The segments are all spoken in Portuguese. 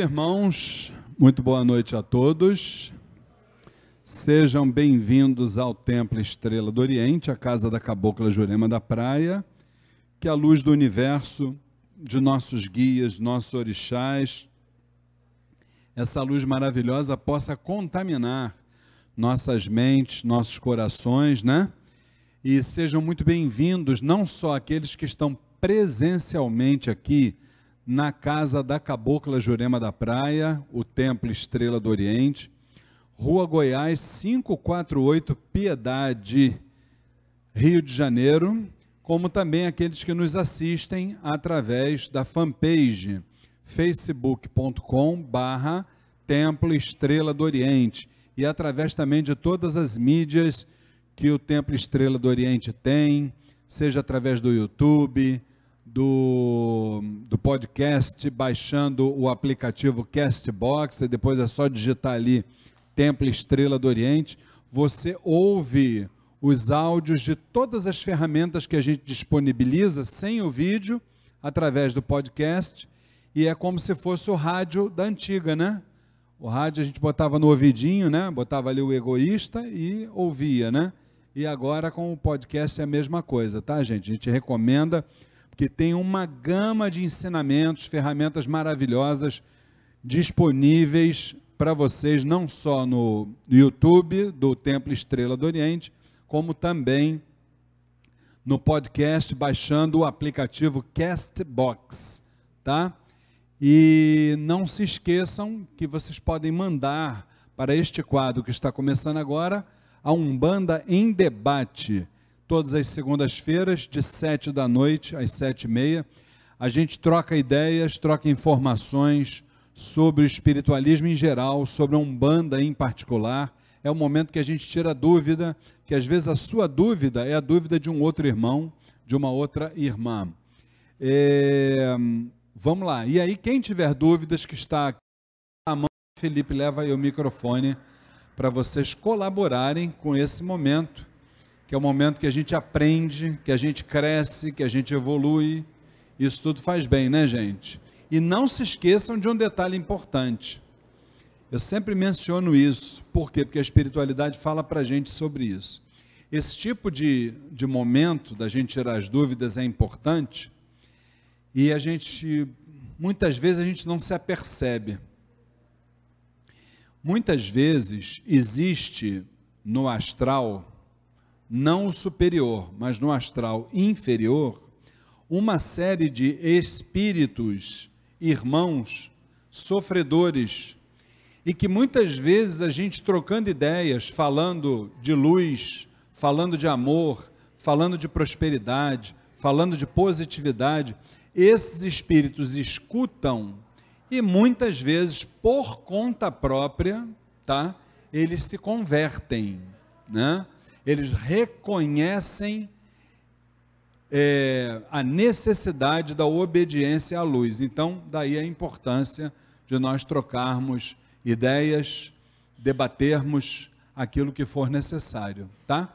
irmãos, muito boa noite a todos. Sejam bem-vindos ao Templo Estrela do Oriente, a casa da Cabocla Jurema da Praia. Que a luz do universo, de nossos guias, nossos orixás, essa luz maravilhosa possa contaminar nossas mentes, nossos corações, né? E sejam muito bem-vindos, não só aqueles que estão presencialmente aqui na casa da Cabocla Jurema da Praia, o Templo Estrela do Oriente, Rua Goiás 548, Piedade, Rio de Janeiro, como também aqueles que nos assistem através da fanpage facebook.com barra Templo Estrela do Oriente e através também de todas as mídias que o Templo Estrela do Oriente tem, seja através do YouTube, do, do podcast, baixando o aplicativo Castbox, e depois é só digitar ali Templo Estrela do Oriente, você ouve os áudios de todas as ferramentas que a gente disponibiliza sem o vídeo, através do podcast, e é como se fosse o rádio da antiga, né? O rádio a gente botava no ouvidinho, né? Botava ali o egoísta e ouvia, né? E agora com o podcast é a mesma coisa, tá, gente? A gente recomenda que tem uma gama de ensinamentos, ferramentas maravilhosas disponíveis para vocês, não só no YouTube do Templo Estrela do Oriente, como também no podcast, baixando o aplicativo Castbox, tá? E não se esqueçam que vocês podem mandar para este quadro que está começando agora a Umbanda em Debate todas as segundas-feiras, de sete da noite às sete e meia. A gente troca ideias, troca informações sobre o espiritualismo em geral, sobre a Umbanda em particular. É o momento que a gente tira dúvida, que às vezes a sua dúvida é a dúvida de um outro irmão, de uma outra irmã. É, vamos lá. E aí, quem tiver dúvidas, que está aqui a mão, Felipe, leva aí o microfone para vocês colaborarem com esse momento que é o momento que a gente aprende, que a gente cresce, que a gente evolui. Isso tudo faz bem, né, gente? E não se esqueçam de um detalhe importante. Eu sempre menciono isso. Por quê? Porque a espiritualidade fala para a gente sobre isso. Esse tipo de, de momento da gente tirar as dúvidas é importante e a gente, muitas vezes, a gente não se apercebe. Muitas vezes existe no astral não o superior, mas no astral inferior, uma série de espíritos, irmãos, sofredores, e que muitas vezes a gente trocando ideias, falando de luz, falando de amor, falando de prosperidade, falando de positividade, esses espíritos escutam e muitas vezes por conta própria, tá? Eles se convertem, né? Eles reconhecem é, a necessidade da obediência à luz. Então, daí a importância de nós trocarmos ideias, debatermos aquilo que for necessário, tá?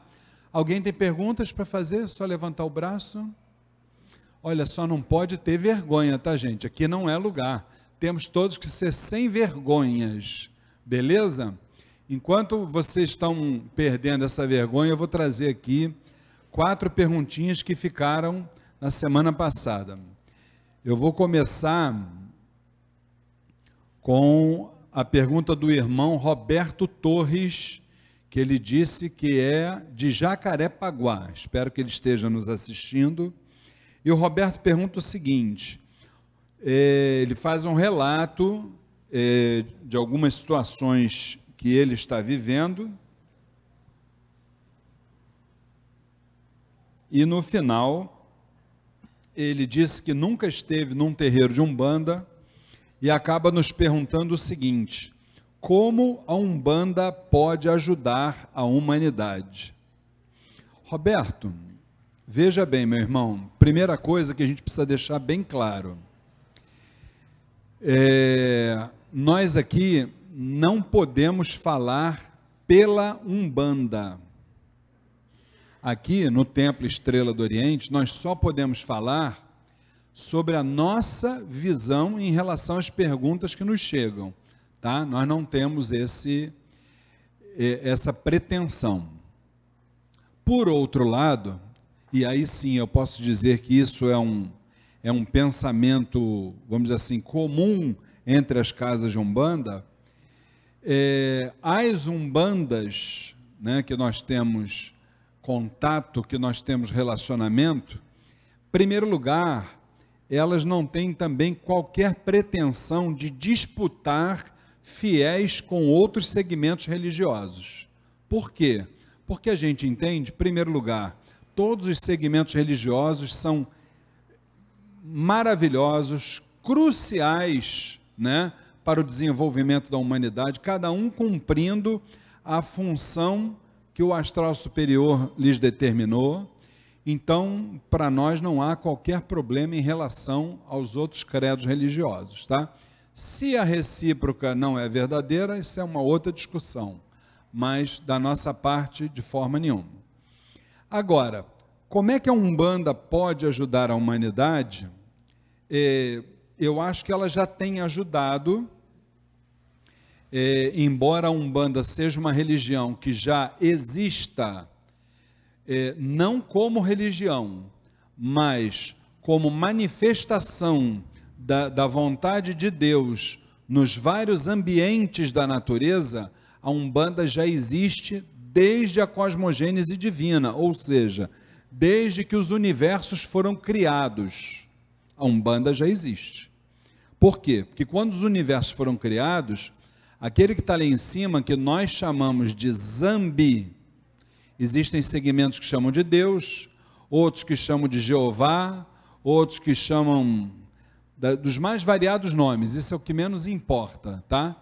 Alguém tem perguntas para fazer? É só levantar o braço. Olha, só não pode ter vergonha, tá, gente? Aqui não é lugar. Temos todos que ser sem vergonhas, beleza? Enquanto vocês estão perdendo essa vergonha, eu vou trazer aqui quatro perguntinhas que ficaram na semana passada. Eu vou começar com a pergunta do irmão Roberto Torres, que ele disse que é de Jacarepaguá. Espero que ele esteja nos assistindo. E o Roberto pergunta o seguinte: é, ele faz um relato é, de algumas situações que ele está vivendo. E no final, ele disse que nunca esteve num terreiro de Umbanda e acaba nos perguntando o seguinte: como a Umbanda pode ajudar a humanidade? Roberto, veja bem, meu irmão, primeira coisa que a gente precisa deixar bem claro. É, nós aqui não podemos falar pela Umbanda. Aqui no Templo Estrela do Oriente, nós só podemos falar sobre a nossa visão em relação às perguntas que nos chegam, tá? Nós não temos esse essa pretensão. Por outro lado, e aí sim eu posso dizer que isso é um é um pensamento, vamos dizer assim, comum entre as casas de Umbanda, é, as Umbandas, né, que nós temos contato, que nós temos relacionamento, primeiro lugar, elas não têm também qualquer pretensão de disputar fiéis com outros segmentos religiosos. Por quê? Porque a gente entende, em primeiro lugar, todos os segmentos religiosos são maravilhosos, cruciais, né, para o desenvolvimento da humanidade, cada um cumprindo a função que o astral superior lhes determinou, então, para nós não há qualquer problema em relação aos outros credos religiosos, tá? Se a recíproca não é verdadeira, isso é uma outra discussão, mas da nossa parte, de forma nenhuma. Agora, como é que a Umbanda pode ajudar a humanidade? É, eu acho que ela já tem ajudado, é, embora a Umbanda seja uma religião que já exista é, não como religião, mas como manifestação da, da vontade de Deus nos vários ambientes da natureza, a Umbanda já existe desde a cosmogênese divina, ou seja, desde que os universos foram criados. A Umbanda já existe. Por quê? Porque quando os universos foram criados, aquele que está ali em cima, que nós chamamos de Zambi, Existem segmentos que chamam de Deus, outros que chamam de Jeová, outros que chamam da, dos mais variados nomes, isso é o que menos importa, tá?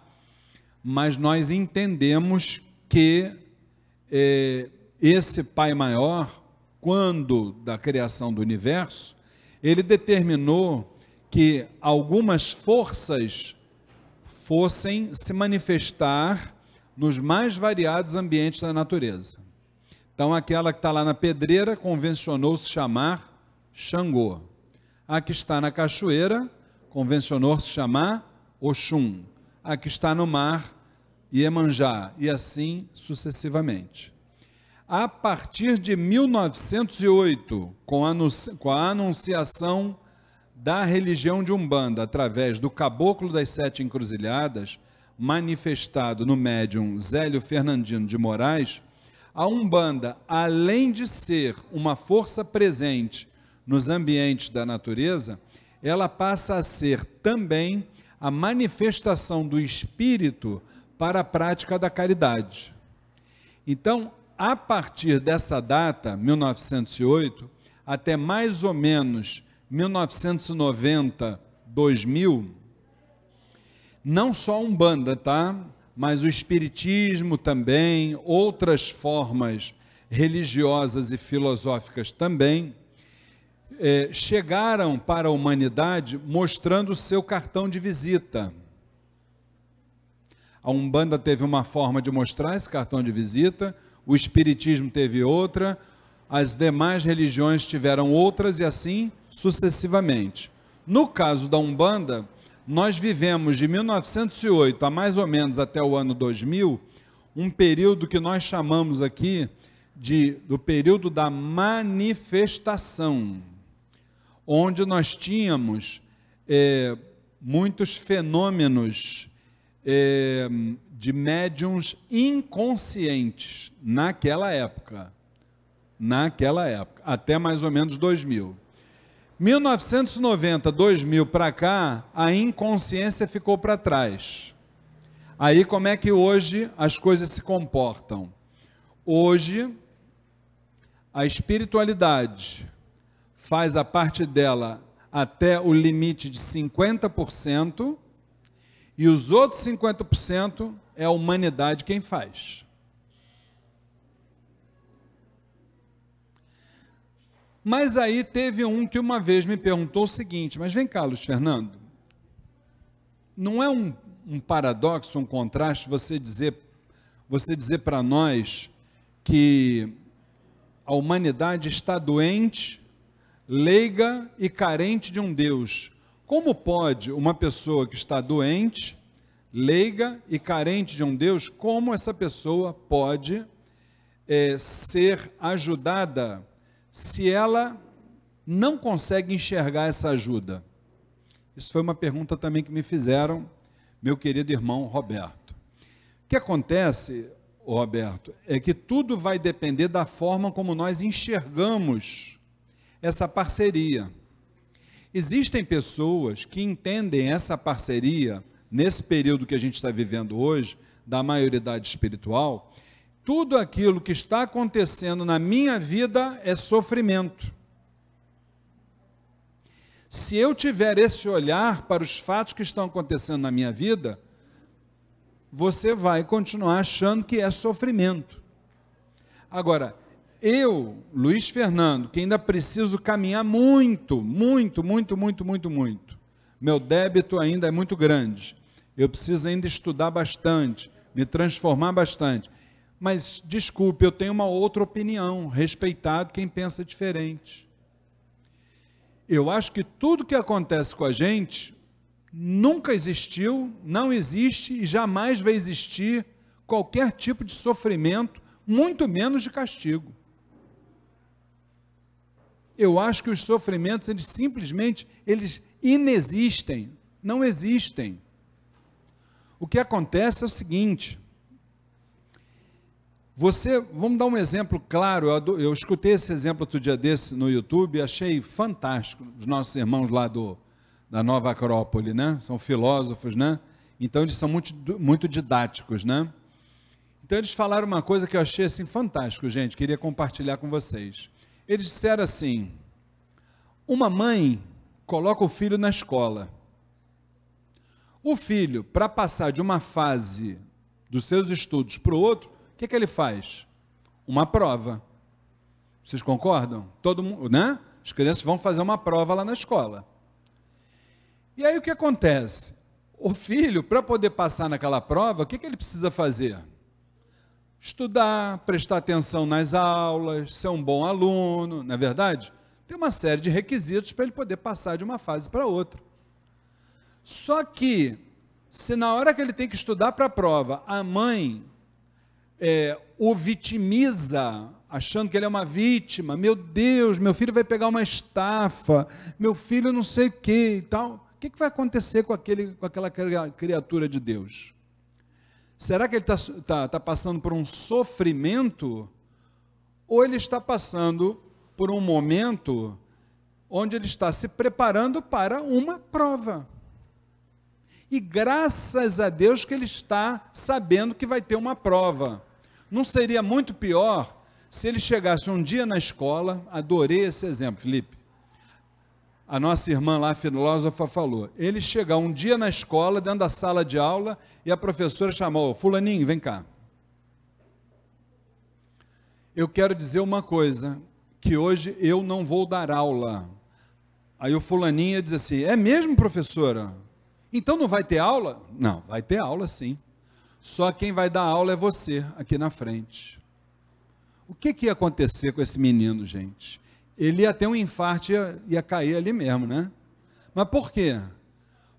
Mas nós entendemos que é, esse Pai Maior, quando da criação do universo, ele determinou que algumas forças fossem se manifestar nos mais variados ambientes da natureza. Então, aquela que está lá na pedreira convencionou se chamar Xangô. A que está na cachoeira convencionou se chamar Oxum. A que está no mar, Iemanjá. E assim sucessivamente. A partir de 1908, com a anunciação da religião de Umbanda através do Caboclo das Sete Encruzilhadas, manifestado no médium Zélio Fernandino de Moraes, a Umbanda, além de ser uma força presente nos ambientes da natureza, ela passa a ser também a manifestação do espírito para a prática da caridade. Então, a partir dessa data, 1908, até mais ou menos 1990, 2000, não só Umbanda, tá? mas o Espiritismo também, outras formas religiosas e filosóficas também, é, chegaram para a humanidade mostrando o seu cartão de visita. A Umbanda teve uma forma de mostrar esse cartão de visita, o Espiritismo teve outra, as demais religiões tiveram outras e assim sucessivamente. No caso da Umbanda, nós vivemos de 1908 a mais ou menos até o ano 2000, um período que nós chamamos aqui de do período da manifestação, onde nós tínhamos é, muitos fenômenos é, de médiums inconscientes naquela época, naquela época, até mais ou menos 2000. 1990, 2000 para cá, a inconsciência ficou para trás. Aí como é que hoje as coisas se comportam? Hoje, a espiritualidade faz a parte dela até o limite de 50%, e os outros 50% é a humanidade quem faz. Mas aí teve um que uma vez me perguntou o seguinte: mas vem cá, Luiz Fernando, não é um, um paradoxo, um contraste você dizer, você dizer para nós que a humanidade está doente, leiga e carente de um Deus. Como pode uma pessoa que está doente, leiga e carente de um Deus, como essa pessoa pode é, ser ajudada se ela não consegue enxergar essa ajuda? Isso foi uma pergunta também que me fizeram, meu querido irmão Roberto. O que acontece, Roberto, é que tudo vai depender da forma como nós enxergamos essa parceria. Existem pessoas que entendem essa parceria, nesse período que a gente está vivendo hoje, da maioridade espiritual, tudo aquilo que está acontecendo na minha vida é sofrimento. Se eu tiver esse olhar para os fatos que estão acontecendo na minha vida, você vai continuar achando que é sofrimento. Agora, eu, Luiz Fernando, que ainda preciso caminhar muito, muito, muito, muito, muito, muito. Meu débito ainda é muito grande. Eu preciso ainda estudar bastante, me transformar bastante. Mas desculpe, eu tenho uma outra opinião, respeitado quem pensa diferente. Eu acho que tudo que acontece com a gente nunca existiu, não existe e jamais vai existir qualquer tipo de sofrimento, muito menos de castigo. Eu acho que os sofrimentos, eles simplesmente, eles inexistem, não existem. O que acontece é o seguinte, você, vamos dar um exemplo claro, eu, eu escutei esse exemplo outro dia desse no YouTube, achei fantástico, os nossos irmãos lá do, da Nova Acrópole, né? São filósofos, né? Então eles são muito, muito didáticos, né? Então eles falaram uma coisa que eu achei assim fantástico, gente, queria compartilhar com vocês. Eles disseram assim: uma mãe coloca o filho na escola. O filho, para passar de uma fase dos seus estudos para o outro, o que, que ele faz? Uma prova. Vocês concordam? Todo mundo, né? As crianças vão fazer uma prova lá na escola. E aí o que acontece? O filho, para poder passar naquela prova, o que, que ele precisa fazer? Estudar, prestar atenção nas aulas, ser um bom aluno, não é verdade? Tem uma série de requisitos para ele poder passar de uma fase para outra. Só que, se na hora que ele tem que estudar para a prova, a mãe é, o vitimiza, achando que ele é uma vítima. Meu Deus, meu filho vai pegar uma estafa, meu filho não sei o que e tal. O que, que vai acontecer com, aquele, com aquela criatura de Deus? Será que ele está tá, tá passando por um sofrimento? Ou ele está passando por um momento onde ele está se preparando para uma prova? E graças a Deus que ele está sabendo que vai ter uma prova. Não seria muito pior se ele chegasse um dia na escola, adorei esse exemplo, Felipe. A nossa irmã lá, filósofa, falou: ele chegar um dia na escola, dentro da sala de aula, e a professora chamou: Fulaninho, vem cá. Eu quero dizer uma coisa, que hoje eu não vou dar aula. Aí o fulaninho diz assim: É mesmo, professora? Então não vai ter aula? Não, vai ter aula sim. Só quem vai dar aula é você, aqui na frente. O que, que ia acontecer com esse menino, gente? Ele ia ter um infarto ia, ia cair ali mesmo, né? Mas por quê?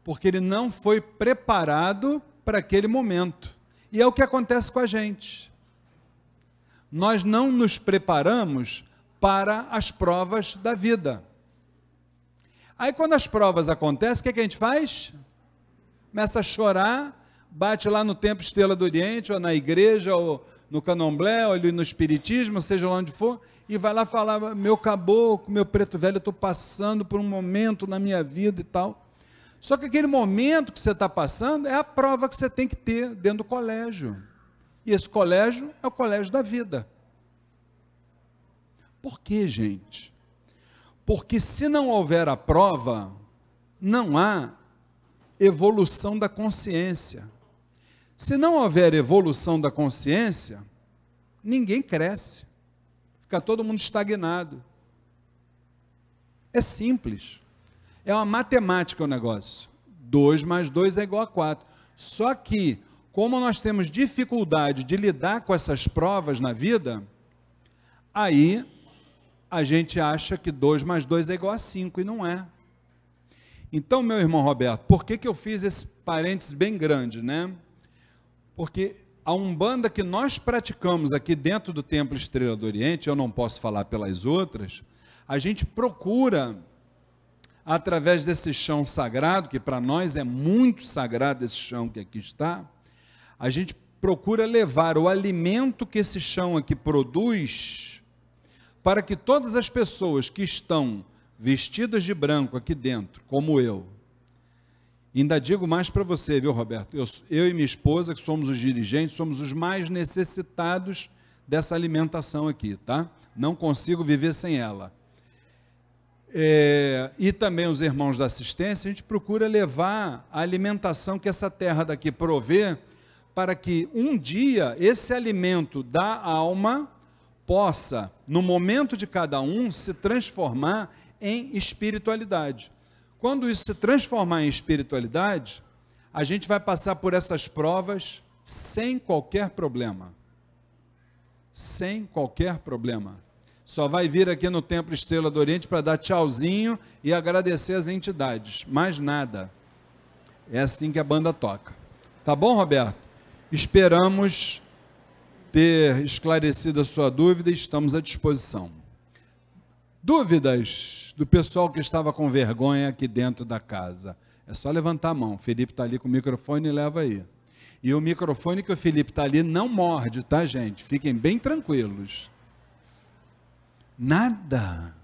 Porque ele não foi preparado para aquele momento. E é o que acontece com a gente. Nós não nos preparamos para as provas da vida. Aí, quando as provas acontecem, o que, que a gente faz? começa a chorar, bate lá no Templo Estrela do Oriente, ou na igreja, ou no candomblé, ou ali no espiritismo, seja lá onde for, e vai lá falar: meu caboclo, meu preto velho, eu estou passando por um momento na minha vida e tal. Só que aquele momento que você está passando é a prova que você tem que ter dentro do colégio. E esse colégio é o colégio da vida. Por quê, gente? Porque se não houver a prova, não há evolução da consciência. Se não houver evolução da consciência, ninguém cresce. Fica todo mundo estagnado. É simples. É uma matemática o negócio. 2 mais 2 é igual a 4. Só que, como nós temos dificuldade de lidar com essas provas na vida, aí a gente acha que 2 mais 2 é igual a 5 e não é. Então, meu irmão Roberto, por que, que eu fiz esse parênteses bem grande, né? Porque a Umbanda que nós praticamos aqui dentro do Templo Estrela do Oriente, eu não posso falar pelas outras, a gente procura, através desse chão sagrado, que para nós é muito sagrado esse chão que aqui está, a gente procura levar o alimento que esse chão aqui produz, para que todas as pessoas que estão vestidas de branco aqui dentro, como eu, ainda digo mais para você, viu, Roberto? Eu, eu, e minha esposa, que somos os dirigentes, somos os mais necessitados dessa alimentação aqui, tá? Não consigo viver sem ela. É, e também os irmãos da assistência, a gente procura levar a alimentação que essa terra daqui provê, para que um dia esse alimento da alma possa, no momento de cada um, se transformar em espiritualidade. Quando isso se transformar em espiritualidade, a gente vai passar por essas provas sem qualquer problema. Sem qualquer problema. Só vai vir aqui no Templo Estrela do Oriente para dar tchauzinho e agradecer as entidades. Mais nada. É assim que a banda toca. Tá bom, Roberto? Esperamos ter esclarecido a sua dúvida e estamos à disposição. Dúvidas do pessoal que estava com vergonha aqui dentro da casa? É só levantar a mão. Felipe está ali com o microfone e leva aí. E o microfone que o Felipe está ali não morde, tá, gente? Fiquem bem tranquilos. Nada.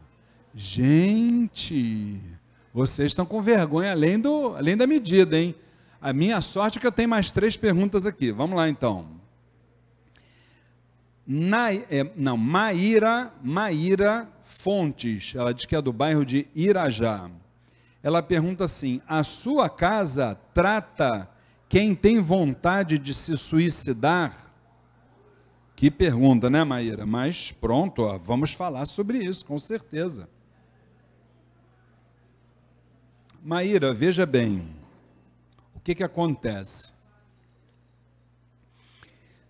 Gente, vocês estão com vergonha além, do, além da medida, hein? A minha sorte é que eu tenho mais três perguntas aqui. Vamos lá então. Na, é, não, Maíra, Maíra Fontes, ela diz que é do bairro de Irajá. Ela pergunta assim: a sua casa trata quem tem vontade de se suicidar? Que pergunta, né, Maíra? Mas pronto, ó, vamos falar sobre isso, com certeza. Maíra, veja bem, o que, que acontece?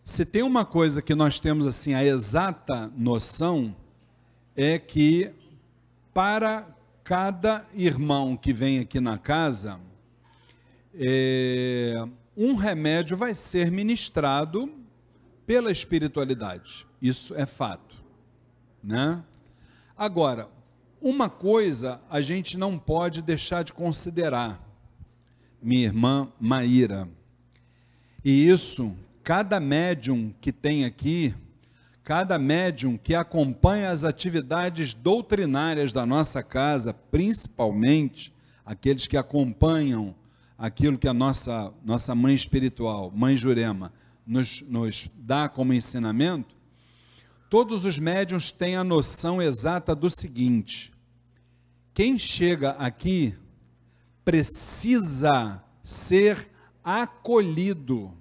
Se tem uma coisa que nós temos assim a exata noção, é que para cada irmão que vem aqui na casa, é, um remédio vai ser ministrado pela espiritualidade. Isso é fato, né? Agora, uma coisa a gente não pode deixar de considerar, minha irmã Maíra. E isso, cada médium que tem aqui, cada médium que acompanha as atividades doutrinárias da nossa casa, principalmente aqueles que acompanham aquilo que a nossa, nossa mãe espiritual, mãe Jurema, nos, nos dá como ensinamento, todos os médiums têm a noção exata do seguinte: quem chega aqui precisa ser acolhido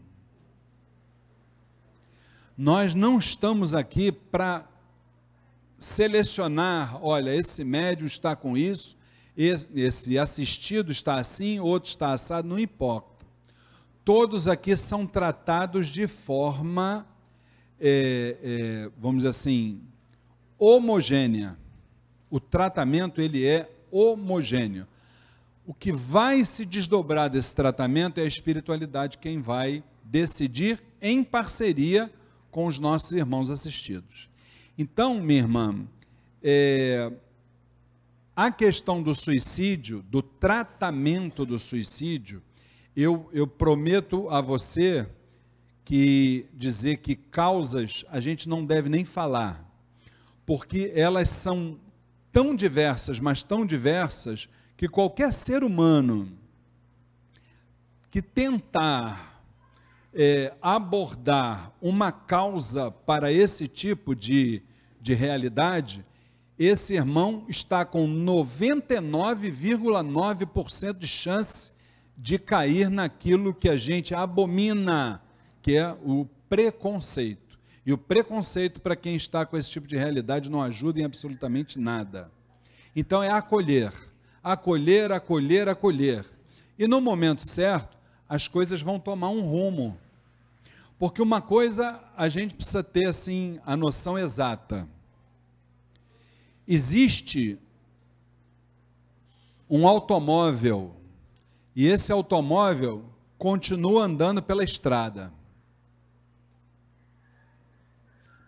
nós não estamos aqui para selecionar, olha, esse médium está com isso, esse assistido está assim, outro está assado, não importa. Todos aqui são tratados de forma, é, é, vamos dizer assim, homogênea. O tratamento ele é homogêneo. O que vai se desdobrar desse tratamento é a espiritualidade quem vai decidir em parceria com os nossos irmãos assistidos. Então, minha irmã, é, a questão do suicídio, do tratamento do suicídio, eu, eu prometo a você que dizer que causas a gente não deve nem falar, porque elas são tão diversas, mas tão diversas, que qualquer ser humano que tentar é, abordar uma causa para esse tipo de, de realidade, esse irmão está com 99,9% de chance de cair naquilo que a gente abomina, que é o preconceito. E o preconceito, para quem está com esse tipo de realidade, não ajuda em absolutamente nada. Então é acolher, acolher, acolher, acolher. E no momento certo, as coisas vão tomar um rumo. Porque uma coisa a gente precisa ter assim a noção exata. existe um automóvel e esse automóvel continua andando pela estrada.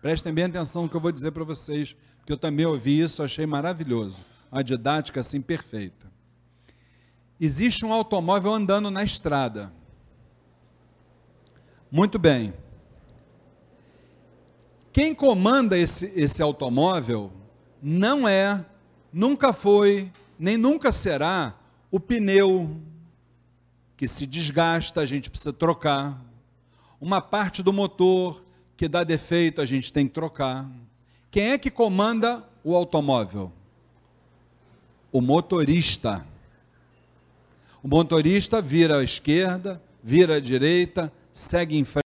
Prestem bem atenção no que eu vou dizer para vocês, porque eu também ouvi isso, achei maravilhoso. A didática assim perfeita. Existe um automóvel andando na estrada. Muito bem. Quem comanda esse, esse automóvel não é, nunca foi, nem nunca será o pneu que se desgasta, a gente precisa trocar. Uma parte do motor que dá defeito, a gente tem que trocar. Quem é que comanda o automóvel? O motorista. O motorista vira à esquerda, vira à direita, segue em frente.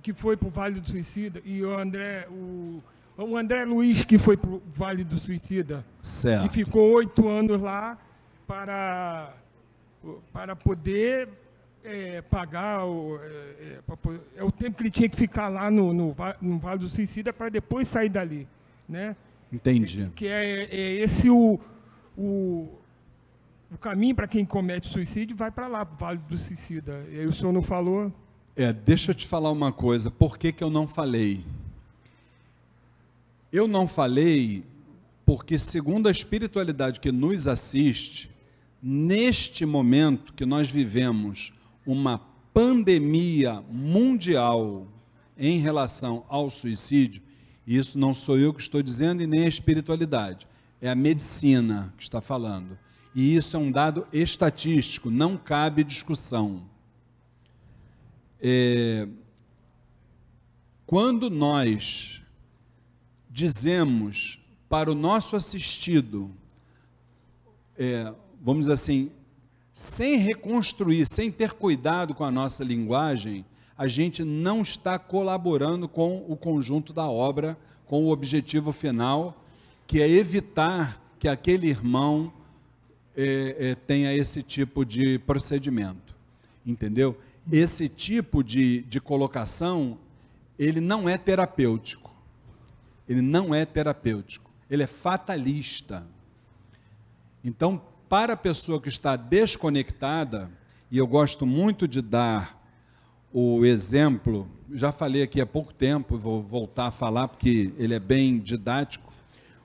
Que foi para o Vale do Suicida e o André, o, o André Luiz que foi para o Vale do Suicida. Certo. E ficou oito anos lá para, para poder é, pagar o, é, é, é, o tempo que ele tinha que ficar lá no, no, no Vale do Suicida para depois sair dali, né? Entendi. Que é, é esse o, o, o caminho para quem comete suicídio vai para lá, para o Vale do Suicida. E aí o senhor não falou? É, deixa eu te falar uma coisa. Por que, que eu não falei? Eu não falei porque, segundo a espiritualidade que nos assiste, neste momento que nós vivemos uma pandemia mundial em relação ao suicídio, isso não sou eu que estou dizendo e nem a espiritualidade, é a medicina que está falando. E isso é um dado estatístico, não cabe discussão. É, quando nós dizemos para o nosso assistido, é, vamos dizer assim, sem reconstruir, sem ter cuidado com a nossa linguagem, a gente não está colaborando com o conjunto da obra, com o objetivo final, que é evitar que aquele irmão é, é, tenha esse tipo de procedimento. Entendeu? Esse tipo de, de colocação, ele não é terapêutico. Ele não é terapêutico. Ele é fatalista. Então, para a pessoa que está desconectada, e eu gosto muito de dar o exemplo, já falei aqui há pouco tempo, vou voltar a falar porque ele é bem didático,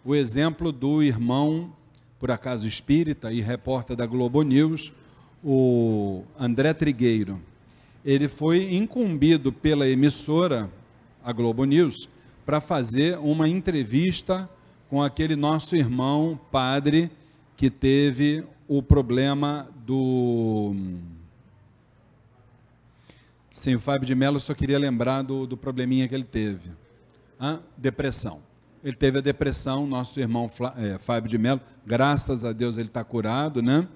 o exemplo do irmão, por acaso espírita e repórter da Globo News, o André Trigueiro. Ele foi incumbido pela emissora, a Globo News, para fazer uma entrevista com aquele nosso irmão padre que teve o problema do. Sim, o Fábio de Mello só queria lembrar do, do probleminha que ele teve. Hã? Depressão. Ele teve a depressão, nosso irmão é, Fábio de Mello, graças a Deus ele está curado, né?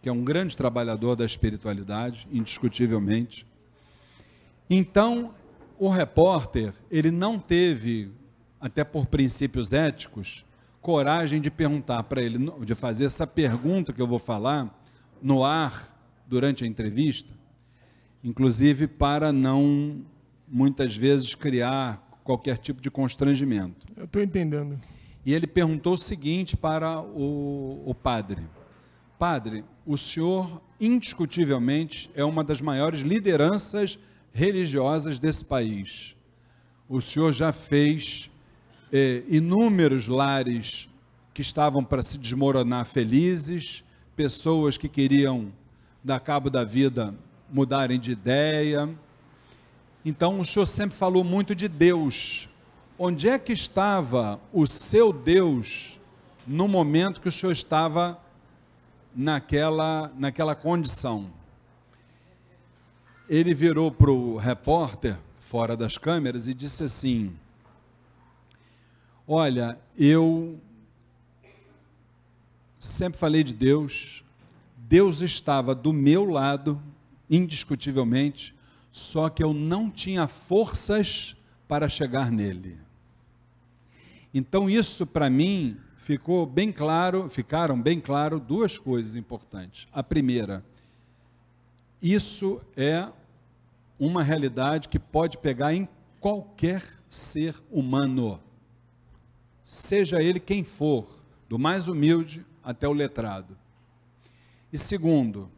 Que é um grande trabalhador da espiritualidade, indiscutivelmente. Então, o repórter, ele não teve, até por princípios éticos, coragem de perguntar para ele, de fazer essa pergunta que eu vou falar no ar durante a entrevista, inclusive para não muitas vezes criar qualquer tipo de constrangimento. Eu estou entendendo. E ele perguntou o seguinte para o, o padre: Padre, o senhor indiscutivelmente é uma das maiores lideranças religiosas desse país. O senhor já fez eh, inúmeros lares que estavam para se desmoronar felizes, pessoas que queriam dar cabo da vida mudarem de ideia. Então o senhor sempre falou muito de Deus. Onde é que estava o seu Deus no momento que o senhor estava naquela, naquela condição? Ele virou para o repórter, fora das câmeras, e disse assim: Olha, eu sempre falei de Deus, Deus estava do meu lado, indiscutivelmente, só que eu não tinha forças para chegar nele. Então isso para mim ficou bem claro, ficaram bem claro duas coisas importantes. A primeira, isso é uma realidade que pode pegar em qualquer ser humano seja ele quem for, do mais humilde até o letrado. E segundo,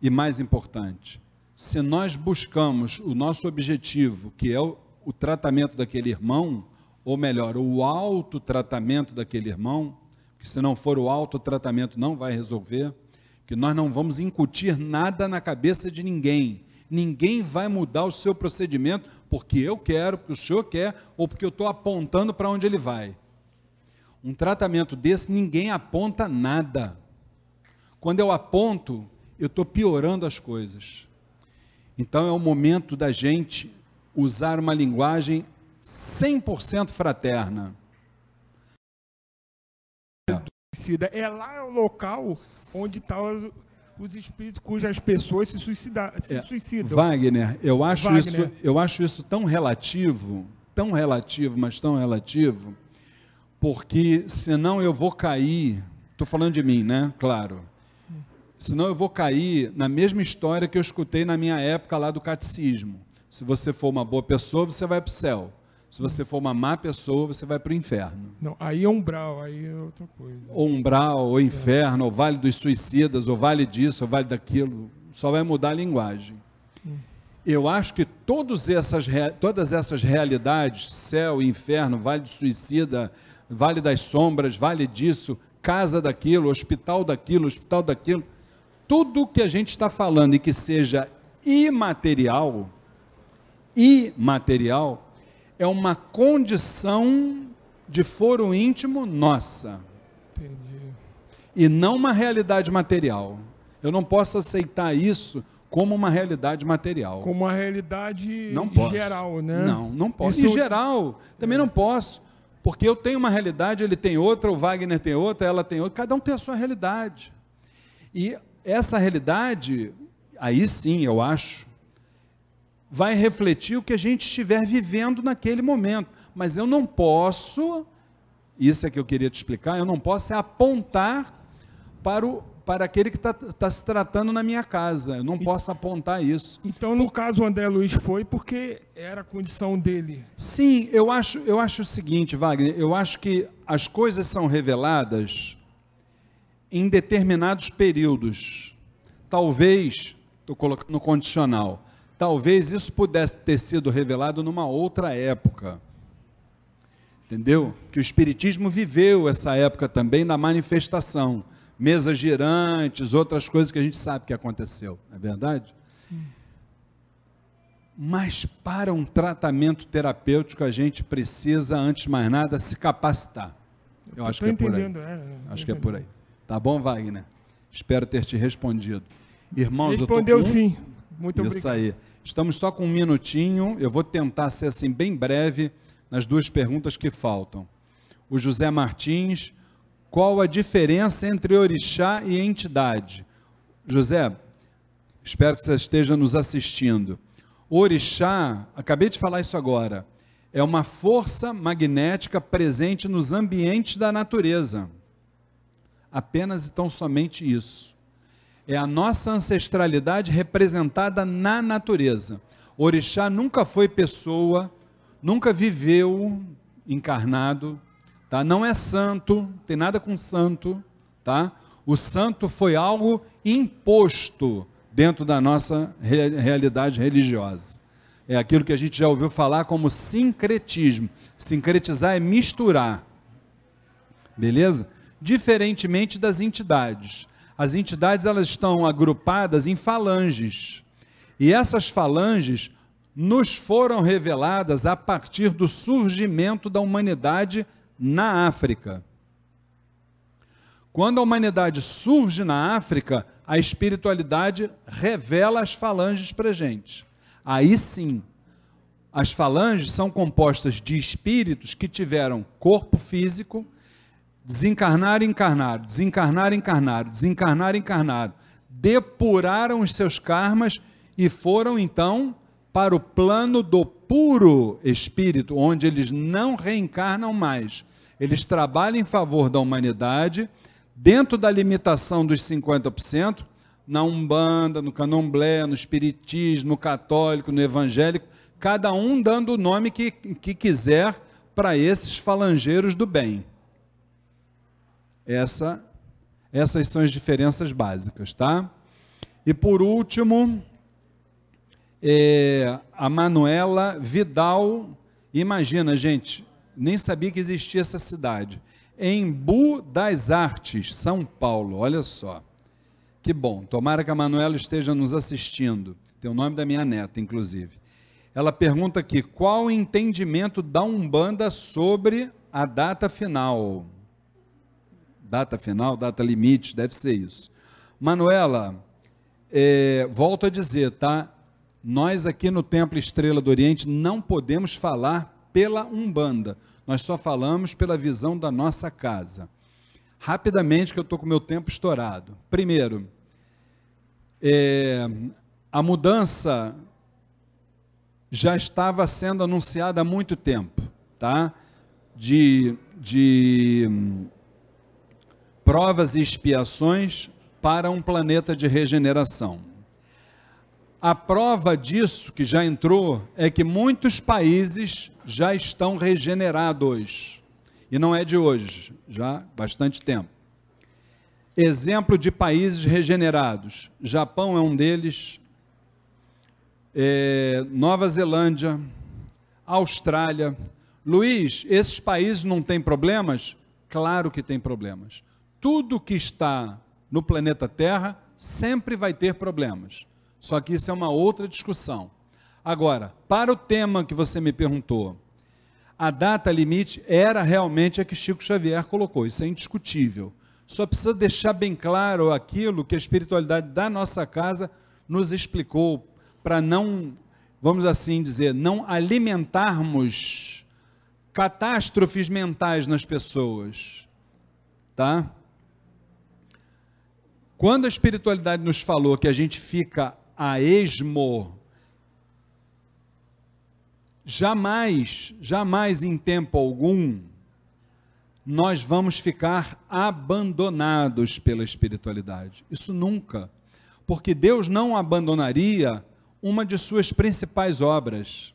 e mais importante, se nós buscamos o nosso objetivo, que é o, o tratamento daquele irmão, ou melhor, o autotratamento daquele irmão, que se não for o autotratamento não vai resolver, que nós não vamos incutir nada na cabeça de ninguém. Ninguém vai mudar o seu procedimento porque eu quero, porque o senhor quer, ou porque eu estou apontando para onde ele vai. Um tratamento desse, ninguém aponta nada. Quando eu aponto, eu estou piorando as coisas. Então é o momento da gente usar uma linguagem 100% fraterna. É lá o local onde estão tá os, os, espíritos cujas pessoas se, suicida, se é, suicidam. Wagner, eu acho, Wagner. Isso, eu acho isso tão relativo, tão relativo, mas tão relativo, porque senão eu vou cair, estou falando de mim, né? Claro. Senão eu vou cair na mesma história que eu escutei na minha época lá do catecismo. Se você for uma boa pessoa, você vai para o céu. Se você for uma má pessoa, você vai para o inferno. Não, aí é umbral, aí é outra coisa. Ou umbral, ou inferno, é. ou vale dos suicidas, ou vale disso, ou vale daquilo. Só vai mudar a linguagem. Hum. Eu acho que todas essas, todas essas realidades, céu, inferno, vale do suicida, vale das sombras, vale disso, casa daquilo, hospital daquilo, hospital daquilo, tudo que a gente está falando e que seja imaterial, imaterial, é uma condição de foro íntimo nossa. Entendi. E não uma realidade material. Eu não posso aceitar isso como uma realidade material. Como uma realidade não posso. geral, né? Não, não posso. Isso... Em geral, também é. não posso. Porque eu tenho uma realidade, ele tem outra, o Wagner tem outra, ela tem outra, cada um tem a sua realidade. E essa realidade, aí sim, eu acho, vai refletir o que a gente estiver vivendo naquele momento. Mas eu não posso, isso é que eu queria te explicar, eu não posso é apontar para, o, para aquele que está tá se tratando na minha casa. Eu não posso apontar isso. Então, no Por... caso, o André Luiz foi porque era a condição dele. Sim, eu acho, eu acho o seguinte, Wagner, eu acho que as coisas são reveladas em determinados períodos. Talvez, estou colocando no condicional, talvez isso pudesse ter sido revelado numa outra época. Entendeu? Que o Espiritismo viveu essa época também na manifestação. Mesas girantes, outras coisas que a gente sabe que aconteceu, não é verdade? Mas para um tratamento terapêutico a gente precisa, antes de mais nada, se capacitar. Eu, acho que é por aí. É, acho que é por aí. Tá bom, Wagner? Espero ter te respondido. Irmãos, Respondeu eu tô com... sim. Muito Isso obrigado. aí. Estamos só com um minutinho. Eu vou tentar ser assim bem breve nas duas perguntas que faltam. O José Martins, qual a diferença entre orixá e entidade? José, espero que você esteja nos assistindo. O orixá, acabei de falar isso agora, é uma força magnética presente nos ambientes da natureza apenas e tão somente isso. É a nossa ancestralidade representada na natureza. O orixá nunca foi pessoa, nunca viveu encarnado, tá? Não é santo, tem nada com santo, tá? O santo foi algo imposto dentro da nossa realidade religiosa. É aquilo que a gente já ouviu falar como sincretismo. Sincretizar é misturar. Beleza? Diferentemente das entidades. As entidades elas estão agrupadas em falanges. E essas falanges nos foram reveladas a partir do surgimento da humanidade na África. Quando a humanidade surge na África, a espiritualidade revela as falanges para gente. Aí sim, as falanges são compostas de espíritos que tiveram corpo físico, desencarnaram, encarnaram, desencarnaram, encarnaram, desencarnaram, encarnaram, depuraram os seus karmas e foram então para o plano do puro espírito, onde eles não reencarnam mais. Eles trabalham em favor da humanidade, dentro da limitação dos 50%, na Umbanda, no Candomblé, no Espiritismo, no Católico, no Evangélico, cada um dando o nome que, que quiser para esses falangeiros do bem. Essa, essas são as diferenças básicas, tá? E por último, é, a Manuela Vidal. Imagina, gente, nem sabia que existia essa cidade. Embu das Artes, São Paulo, olha só. Que bom, tomara que a Manuela esteja nos assistindo. Tem o nome da minha neta, inclusive. Ela pergunta aqui: qual o entendimento da Umbanda sobre a data final? Data final, data limite, deve ser isso. Manuela, é, volto a dizer, tá? Nós aqui no Templo Estrela do Oriente não podemos falar pela Umbanda, nós só falamos pela visão da nossa casa. Rapidamente, que eu estou com meu tempo estourado. Primeiro, é, a mudança já estava sendo anunciada há muito tempo, tá? De, de provas e expiações para um planeta de regeneração. A prova disso que já entrou é que muitos países já estão regenerados. E não é de hoje, já há bastante tempo. Exemplo de países regenerados: Japão é um deles, é, Nova Zelândia, Austrália. Luiz, esses países não têm problemas? Claro que tem problemas. Tudo que está no planeta Terra sempre vai ter problemas. Só que isso é uma outra discussão. Agora, para o tema que você me perguntou, a data limite era realmente a que Chico Xavier colocou, isso é indiscutível. Só precisa deixar bem claro aquilo que a espiritualidade da nossa casa nos explicou, para não, vamos assim dizer, não alimentarmos catástrofes mentais nas pessoas. Tá? Quando a espiritualidade nos falou que a gente fica a esmo, jamais, jamais em tempo algum, nós vamos ficar abandonados pela espiritualidade. Isso nunca. Porque Deus não abandonaria uma de suas principais obras.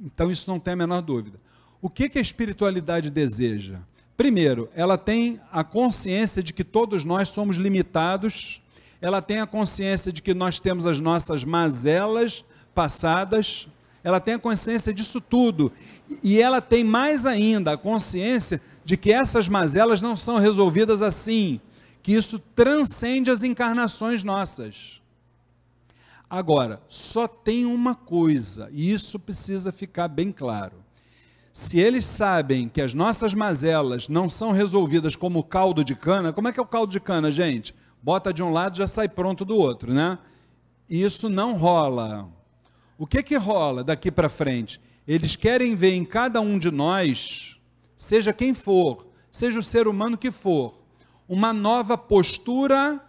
Então, isso não tem a menor dúvida. O que, que a espiritualidade deseja? Primeiro, ela tem a consciência de que todos nós somos limitados, ela tem a consciência de que nós temos as nossas mazelas passadas, ela tem a consciência disso tudo, e ela tem mais ainda a consciência de que essas mazelas não são resolvidas assim, que isso transcende as encarnações nossas. Agora, só tem uma coisa, e isso precisa ficar bem claro se eles sabem que as nossas mazelas não são resolvidas como caldo de cana, como é que é o caldo de cana, gente? Bota de um lado já sai pronto do outro, né? Isso não rola. O que que rola daqui para frente? Eles querem ver em cada um de nós, seja quem for, seja o ser humano que for, uma nova postura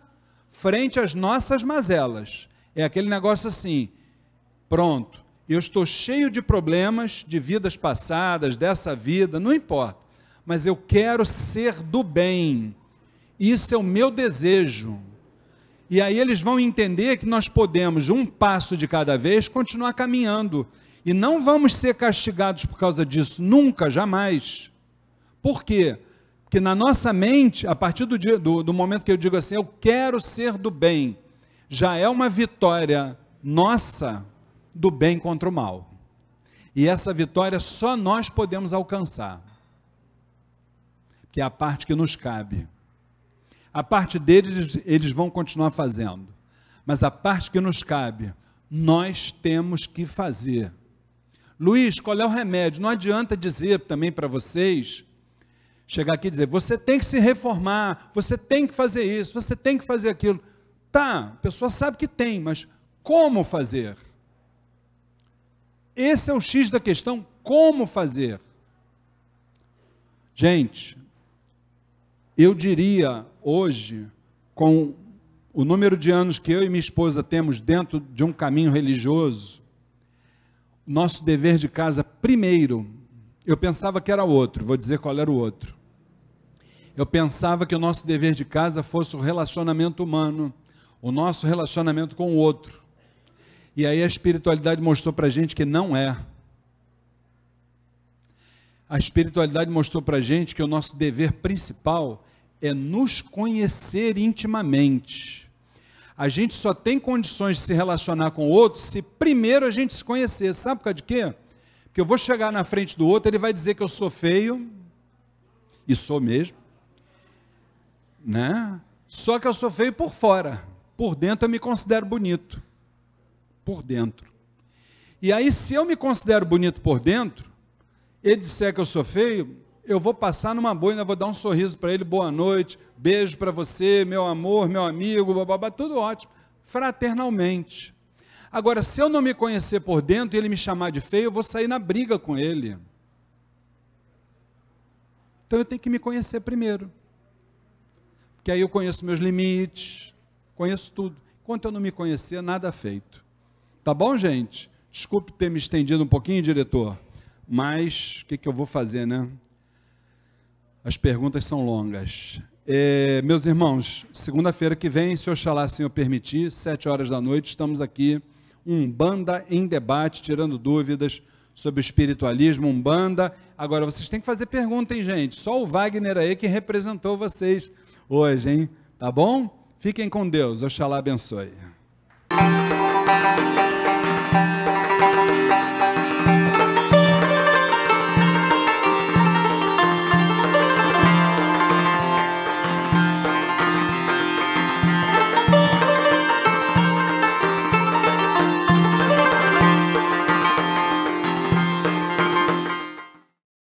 frente às nossas mazelas. É aquele negócio assim, pronto, eu estou cheio de problemas de vidas passadas, dessa vida, não importa, mas eu quero ser do bem. Isso é o meu desejo. E aí eles vão entender que nós podemos, um passo de cada vez, continuar caminhando. E não vamos ser castigados por causa disso, nunca, jamais. Por quê? Porque na nossa mente, a partir do, dia, do, do momento que eu digo assim, eu quero ser do bem, já é uma vitória nossa do bem contra o mal. E essa vitória só nós podemos alcançar, que é a parte que nos cabe. A parte deles, eles vão continuar fazendo, mas a parte que nos cabe, nós temos que fazer. Luiz, qual é o remédio? Não adianta dizer também para vocês, chegar aqui e dizer, você tem que se reformar, você tem que fazer isso, você tem que fazer aquilo. Tá, a pessoa sabe que tem, mas como fazer? Esse é o X da questão: como fazer? Gente, eu diria hoje, com o número de anos que eu e minha esposa temos dentro de um caminho religioso, nosso dever de casa, primeiro, eu pensava que era outro, vou dizer qual era o outro. Eu pensava que o nosso dever de casa fosse o relacionamento humano, o nosso relacionamento com o outro. E aí a espiritualidade mostrou para gente que não é. A espiritualidade mostrou para gente que o nosso dever principal é nos conhecer intimamente. A gente só tem condições de se relacionar com o outro se primeiro a gente se conhecer. Sabe por causa de quê? Porque eu vou chegar na frente do outro, ele vai dizer que eu sou feio, e sou mesmo, né? Só que eu sou feio por fora, por dentro eu me considero bonito. Por dentro. E aí, se eu me considero bonito por dentro, ele disser que eu sou feio, eu vou passar numa boa, ainda vou dar um sorriso para ele, boa noite, beijo para você, meu amor, meu amigo, babá, tudo ótimo, fraternalmente. Agora, se eu não me conhecer por dentro e ele me chamar de feio, eu vou sair na briga com ele. Então eu tenho que me conhecer primeiro. Porque aí eu conheço meus limites, conheço tudo. Enquanto eu não me conhecer, nada feito. Tá bom, gente? Desculpe ter me estendido um pouquinho, diretor. Mas o que, que eu vou fazer, né? As perguntas são longas. É, meus irmãos, segunda-feira que vem, se Oxalá Senhor permitir, sete horas da noite, estamos aqui, um banda em debate, tirando dúvidas sobre o espiritualismo, um banda. Agora, vocês têm que fazer pergunta, hein, gente? Só o Wagner aí que representou vocês hoje, hein? Tá bom? Fiquem com Deus. Oxalá abençoe.